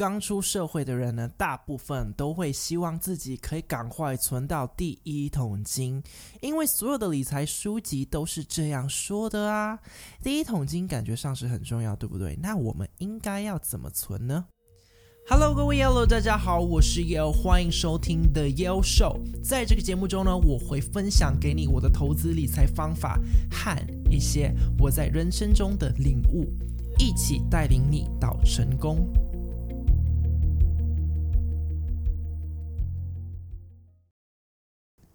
刚出社会的人呢，大部分都会希望自己可以赶快存到第一桶金，因为所有的理财书籍都是这样说的啊。第一桶金感觉上是很重要，对不对？那我们应该要怎么存呢？Hello，各位 Yellow，大家好，我是 Yellow，欢迎收听 The Yellow Show。在这个节目中呢，我会分享给你我的投资理财方法和一些我在人生中的领悟，一起带领你到成功。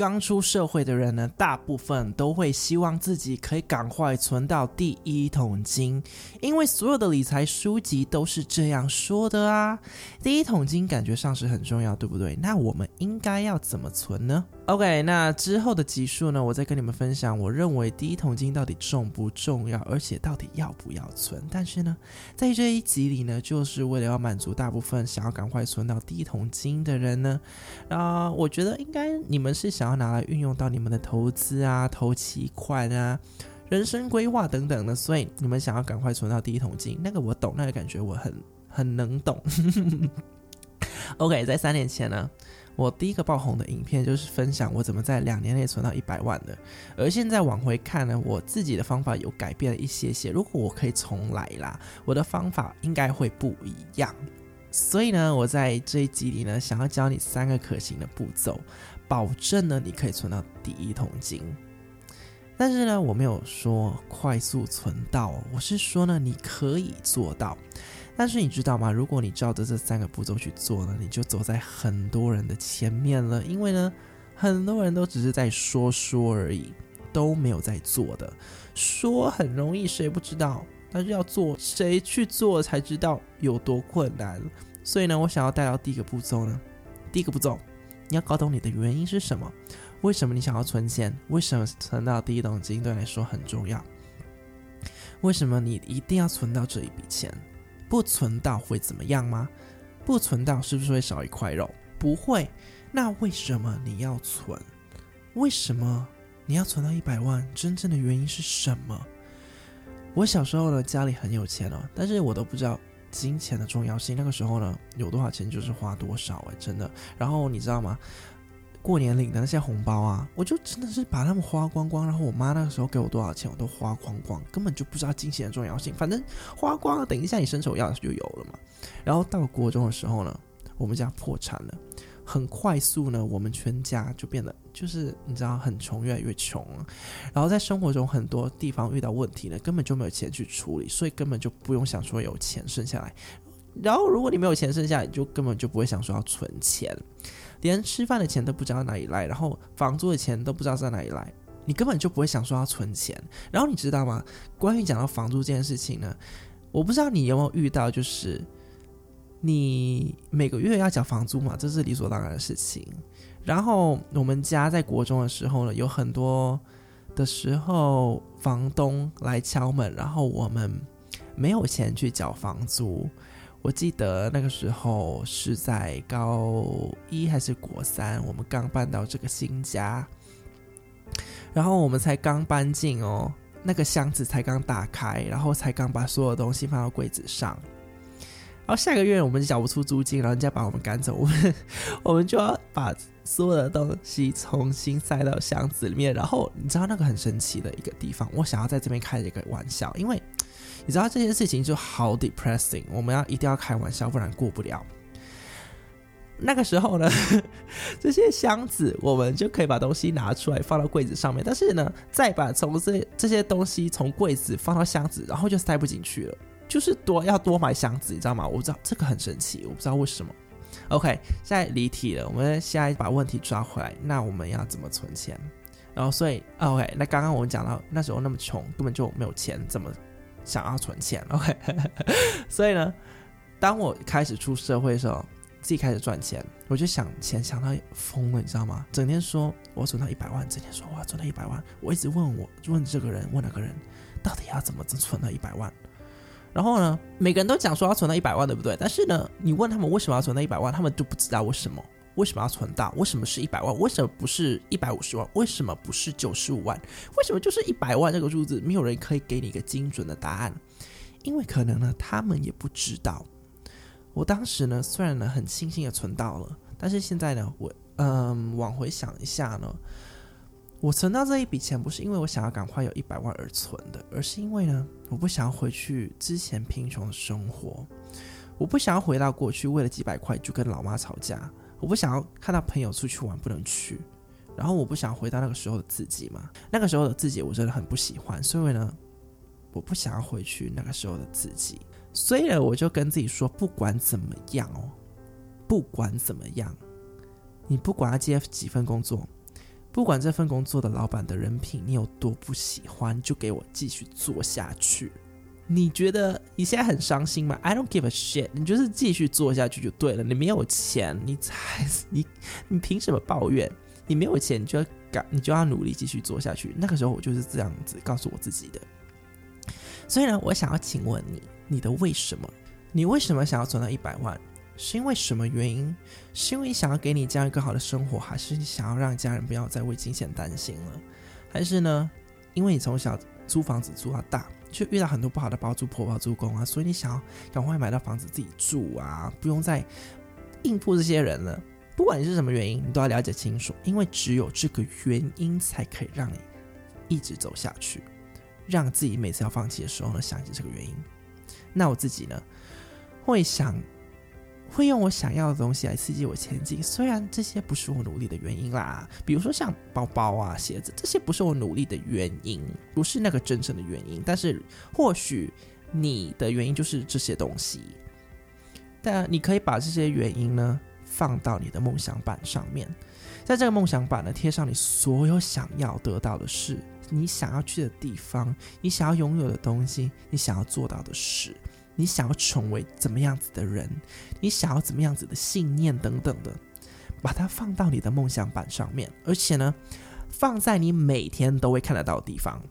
刚出社会的人呢，大部分都会希望自己可以赶快存到第一桶金，因为所有的理财书籍都是这样说的啊。第一桶金感觉上是很重要，对不对？那我们应该要怎么存呢？OK，那之后的集数呢，我再跟你们分享，我认为第一桶金到底重不重要，而且到底要不要存。但是呢，在这一集里呢，就是为了要满足大部分想要赶快存到第一桶金的人呢，啊、我觉得应该你们是想要拿来运用到你们的投资啊、投期款啊、人生规划等等的，所以你们想要赶快存到第一桶金，那个我懂，那个感觉我很很能懂。OK，在三年前呢。我第一个爆红的影片就是分享我怎么在两年内存到一百万的，而现在往回看呢，我自己的方法有改变了一些些。如果我可以重来啦，我的方法应该会不一样。所以呢，我在这一集里呢，想要教你三个可行的步骤，保证呢你可以存到第一桶金。但是呢，我没有说快速存到，我是说呢，你可以做到。但是你知道吗？如果你照着这三个步骤去做呢，你就走在很多人的前面了。因为呢，很多人都只是在说说而已，都没有在做的。说很容易，谁不知道？但是要做，谁去做才知道有多困难。所以呢，我想要带到第一个步骤呢，第一个步骤，你要搞懂你的原因是什么？为什么你想要存钱？为什么存到第一桶金对你来说很重要？为什么你一定要存到这一笔钱？不存到会怎么样吗？不存到是不是会少一块肉？不会。那为什么你要存？为什么你要存到一百万？真正的原因是什么？我小时候呢，家里很有钱哦，但是我都不知道金钱的重要性。那个时候呢，有多少钱就是花多少哎，真的。然后你知道吗？过年领的那些红包啊，我就真的是把他们花光光。然后我妈那个时候给我多少钱，我都花光光，根本就不知道金钱的重要性。反正花光了，等一下你伸手要就有了嘛。然后到了国中的时候呢，我们家破产了，很快速呢，我们全家就变得就是你知道很穷，越来越穷了。然后在生活中很多地方遇到问题呢，根本就没有钱去处理，所以根本就不用想说有钱剩下来。然后如果你没有钱剩下来，你就根本就不会想说要存钱。连吃饭的钱都不知道哪里来，然后房租的钱都不知道在哪里来，你根本就不会想说要存钱。然后你知道吗？关于讲到房租这件事情呢，我不知道你有没有遇到，就是你每个月要缴房租嘛，这是理所当然的事情。然后我们家在国中的时候呢，有很多的时候房东来敲门，然后我们没有钱去缴房租。我记得那个时候是在高一还是国三，我们刚搬到这个新家，然后我们才刚搬进哦，那个箱子才刚打开，然后才刚把所有东西放到柜子上，然后下个月我们缴不出租金，然后人家把我们赶走，我们 我们就要把所有的东西重新塞到箱子里面，然后你知道那个很神奇的一个地方，我想要在这边开一个玩笑，因为。你知道这件事情就好 depressing，我们要一定要开玩笑，不然过不了。那个时候呢，这些箱子我们就可以把东西拿出来放到柜子上面，但是呢，再把从这这些东西从柜子放到箱子，然后就塞不进去了，就是多要多买箱子，你知道吗？我不知道这个很神奇，我不知道为什么。OK，现在离题了，我们现在把问题抓回来，那我们要怎么存钱？然后所以 OK，那刚刚我们讲到那时候那么穷，根本就没有钱，怎么？想要存钱，OK，所以呢，当我开始出社会的时候，自己开始赚钱，我就想钱想到疯了，你知道吗？整天说我存到一百万，整天说我要存到一百万，我一直问我问这个人问那个人，到底要怎么存到一百万？然后呢，每个人都讲说要存到一百万，对不对？但是呢，你问他们为什么要存到一百万，他们就不知道为什么。为什么要存到？为什么是一百万？为什么不是一百五十万？为什么不是九十五万？为什么就是一百万这个数字？没有人可以给你一个精准的答案，因为可能呢，他们也不知道。我当时呢，虽然呢很庆幸的存到了，但是现在呢，我嗯往回想一下呢，我存到这一笔钱不是因为我想要赶快有一百万而存的，而是因为呢，我不想要回去之前贫穷的生活，我不想要回到过去为了几百块就跟老妈吵架，我不想要看到朋友出去玩不能去，然后我不想回到那个时候的自己嘛，那个时候的自己我真的很不喜欢，所以呢，我不想要回去那个时候的自己。所以呢，我就跟自己说，不管怎么样哦，不管怎么样，你不管要接几份工作，不管这份工作的老板的人品你有多不喜欢，就给我继续做下去。你觉得你现在很伤心吗？I don't give a shit，你就是继续做下去就对了。你没有钱，你才你你凭什么抱怨？你没有钱，你就要赶，你就要努力继续做下去。那个时候我就是这样子告诉我自己的。所以呢，我想要请问你。你的为什么？你为什么想要存到一百万？是因为什么原因？是因为你想要给你家人更好的生活，还是你想要让家人不要再为金钱担心了？还是呢？因为你从小租房子租到大，就遇到很多不好的包租婆、包租公啊，所以你想要赶快买到房子自己住啊，不用再应付这些人了。不管你是什么原因，你都要了解清楚，因为只有这个原因才可以让你一直走下去，让自己每次要放弃的时候呢，想起这个原因。那我自己呢，会想，会用我想要的东西来刺激我前进。虽然这些不是我努力的原因啦，比如说像包包啊、鞋子，这些不是我努力的原因，不是那个真正的原因。但是或许你的原因就是这些东西。但你可以把这些原因呢，放到你的梦想板上面，在这个梦想板呢，贴上你所有想要得到的事。你想要去的地方，你想要拥有的东西，你想要做到的事，你想要成为怎么样子的人，你想要怎么样子的信念等等的，把它放到你的梦想板上面，而且呢，放在你每天都会看得到的地方，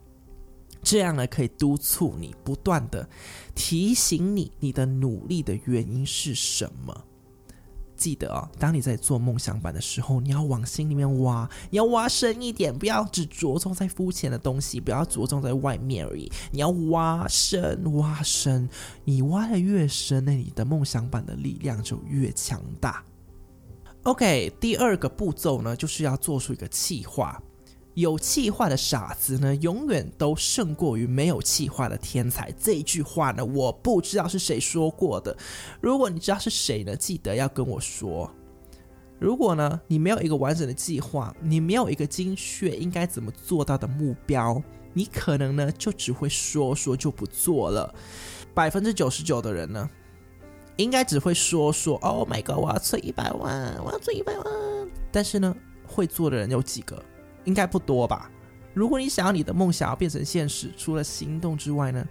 这样呢，可以督促你不断的提醒你，你的努力的原因是什么。记得哦，当你在做梦想版的时候，你要往心里面挖，你要挖深一点，不要只着重在肤浅的东西，不要着重在外面而已。你要挖深，挖深，你挖的越深，那你的梦想版的力量就越强大。OK，第二个步骤呢，就是要做出一个计划。有企划的傻子呢，永远都胜过于没有企划的天才。这一句话呢，我不知道是谁说过的。如果你知道是谁呢，记得要跟我说。如果呢，你没有一个完整的计划，你没有一个精确应该怎么做到的目标，你可能呢就只会说说就不做了。百分之九十九的人呢，应该只会说说。Oh my god，我要存一百万，我要存一百万。但是呢，会做的人有几个？应该不多吧？如果你想要你的梦想要变成现实，除了行动之外呢，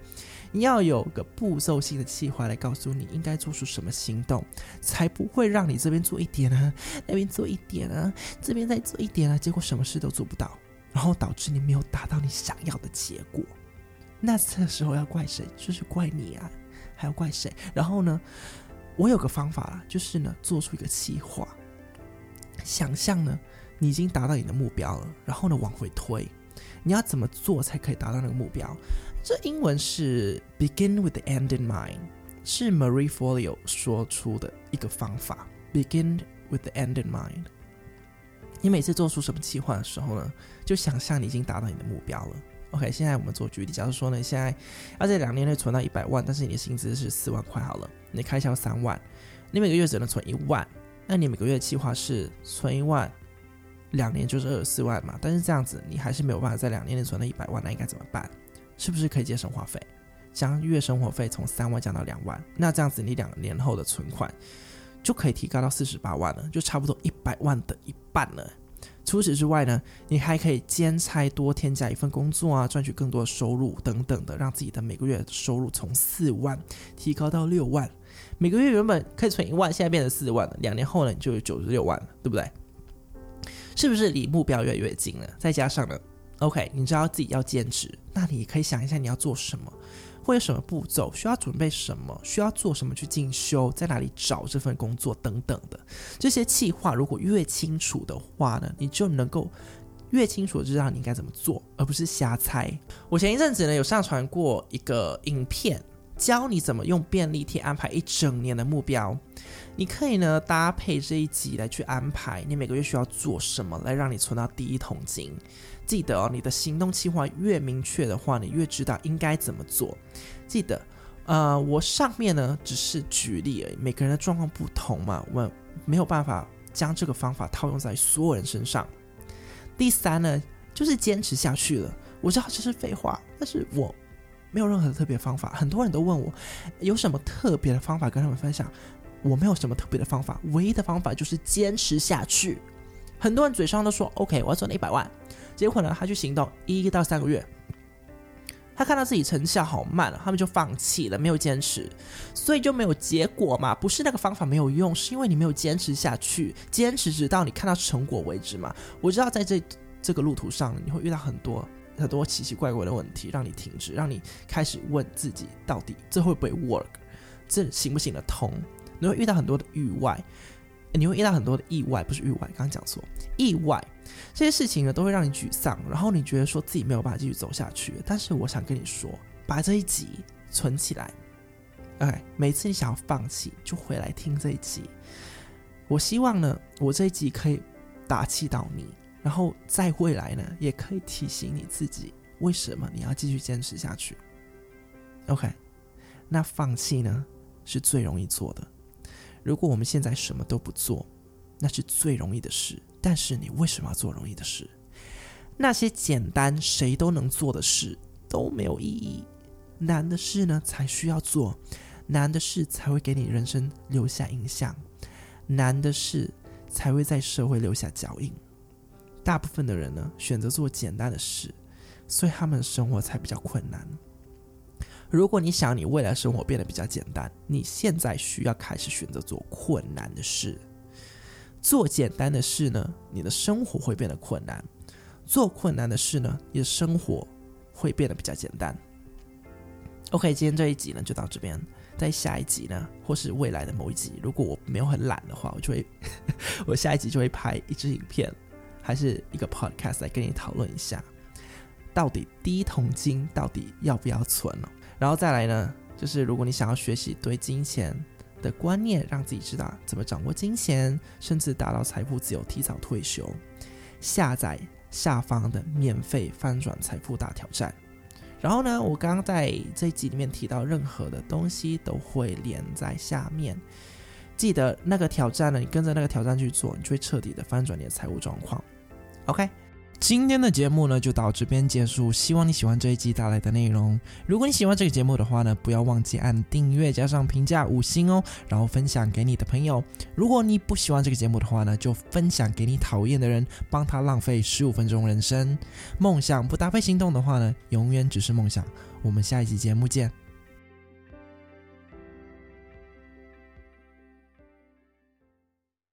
你要有个步骤性的计划来告诉你应该做出什么行动，才不会让你这边做一点啊，那边做一点啊，这边再做一点啊，结果什么事都做不到，然后导致你没有达到你想要的结果。那这时候要怪谁？就是怪你啊，还要怪谁？然后呢，我有个方法啦，就是呢，做出一个计划，想象呢。你已经达到你的目标了，然后呢，往回推，你要怎么做才可以达到那个目标？这英文是 begin with the end in mind，是 Marie Forleo 说出的一个方法。begin with the end in mind。你每次做出什么计划的时候呢，就想象你已经达到你的目标了。OK，现在我们做举例，假如说呢，你现在要在两年内存到一百万，但是你的薪资是四万块好了，你开销三万，你每个月只能存一万，那你每个月的计划是存一万。两年就是二十四万嘛，但是这样子你还是没有办法在两年内存到一百万，那应该怎么办？是不是可以节生活费，将月生活费从三万降到两万？那这样子你两年后的存款就可以提高到四十八万了，就差不多一百万的一半了。除此之外呢，你还可以兼差多添加一份工作啊，赚取更多的收入等等的，让自己的每个月收入从四万提高到六万。每个月原本可以存一万，现在变成四万了，两年后呢，你就有九十六万了，对不对？是不是离目标越来越近了？再加上呢，OK，你知道自己要兼职，那你可以想一下你要做什么，会有什么步骤，需要准备什么，需要做什么去进修，在哪里找这份工作？等等的。这些计划，如果越清楚的话呢，你就能够越清楚知道你应该怎么做，而不是瞎猜。我前一阵子呢有上传过一个影片，教你怎么用便利贴安排一整年的目标。你可以呢搭配这一集来去安排你每个月需要做什么，来让你存到第一桶金。记得哦，你的行动计划越明确的话，你越知道应该怎么做。记得，呃，我上面呢只是举例而已，每个人的状况不同嘛，我没有办法将这个方法套用在所有人身上。第三呢，就是坚持下去了。我知道这是废话，但是我没有任何特别方法。很多人都问我有什么特别的方法跟他们分享，我没有什么特别的方法，唯一的方法就是坚持下去。很多人嘴上都说 OK，我要赚一百万，结果呢，他去行动一到三个月，他看到自己成效好慢了，他们就放弃了，没有坚持，所以就没有结果嘛。不是那个方法没有用，是因为你没有坚持下去，坚持直到你看到成果为止嘛。我知道在这这个路途上，你会遇到很多。很多奇奇怪怪的问题让你停止，让你开始问自己，到底这会不会 work，这行不行得通？你会遇到很多的意外，你会遇到很多的意外，不是意外，刚刚讲错，意外这些事情呢都会让你沮丧，然后你觉得说自己没有办法继续走下去。但是我想跟你说，把这一集存起来，OK，每次你想要放弃，就回来听这一集。我希望呢，我这一集可以打气到你。然后在未来呢，也可以提醒你自己，为什么你要继续坚持下去。OK，那放弃呢是最容易做的。如果我们现在什么都不做，那是最容易的事。但是你为什么要做容易的事？那些简单谁都能做的事都没有意义，难的事呢才需要做，难的事才会给你人生留下印象，难的事才会在社会留下脚印。大部分的人呢，选择做简单的事，所以他们的生活才比较困难。如果你想你未来生活变得比较简单，你现在需要开始选择做困难的事。做简单的事呢，你的生活会变得困难；做困难的事呢，你的生活会变得比较简单。OK，今天这一集呢就到这边，在下一集呢，或是未来的某一集，如果我没有很懒的话，我就会 我下一集就会拍一支影片。还是一个 podcast 来跟你讨论一下，到底第一桶金到底要不要存呢？然后再来呢，就是如果你想要学习对金钱的观念，让自己知道怎么掌握金钱，甚至达到财富自由、提早退休，下载下方的免费翻转财富大挑战。然后呢，我刚刚在这一集里面提到任何的东西都会连在下面。记得那个挑战呢，你跟着那个挑战去做，你就会彻底的翻转你的财务状况。OK，今天的节目呢就到这边结束。希望你喜欢这一集带来的内容。如果你喜欢这个节目的话呢，不要忘记按订阅加上评价五星哦，然后分享给你的朋友。如果你不喜欢这个节目的话呢，就分享给你讨厌的人，帮他浪费十五分钟人生。梦想不搭配行动的话呢，永远只是梦想。我们下一集节目见。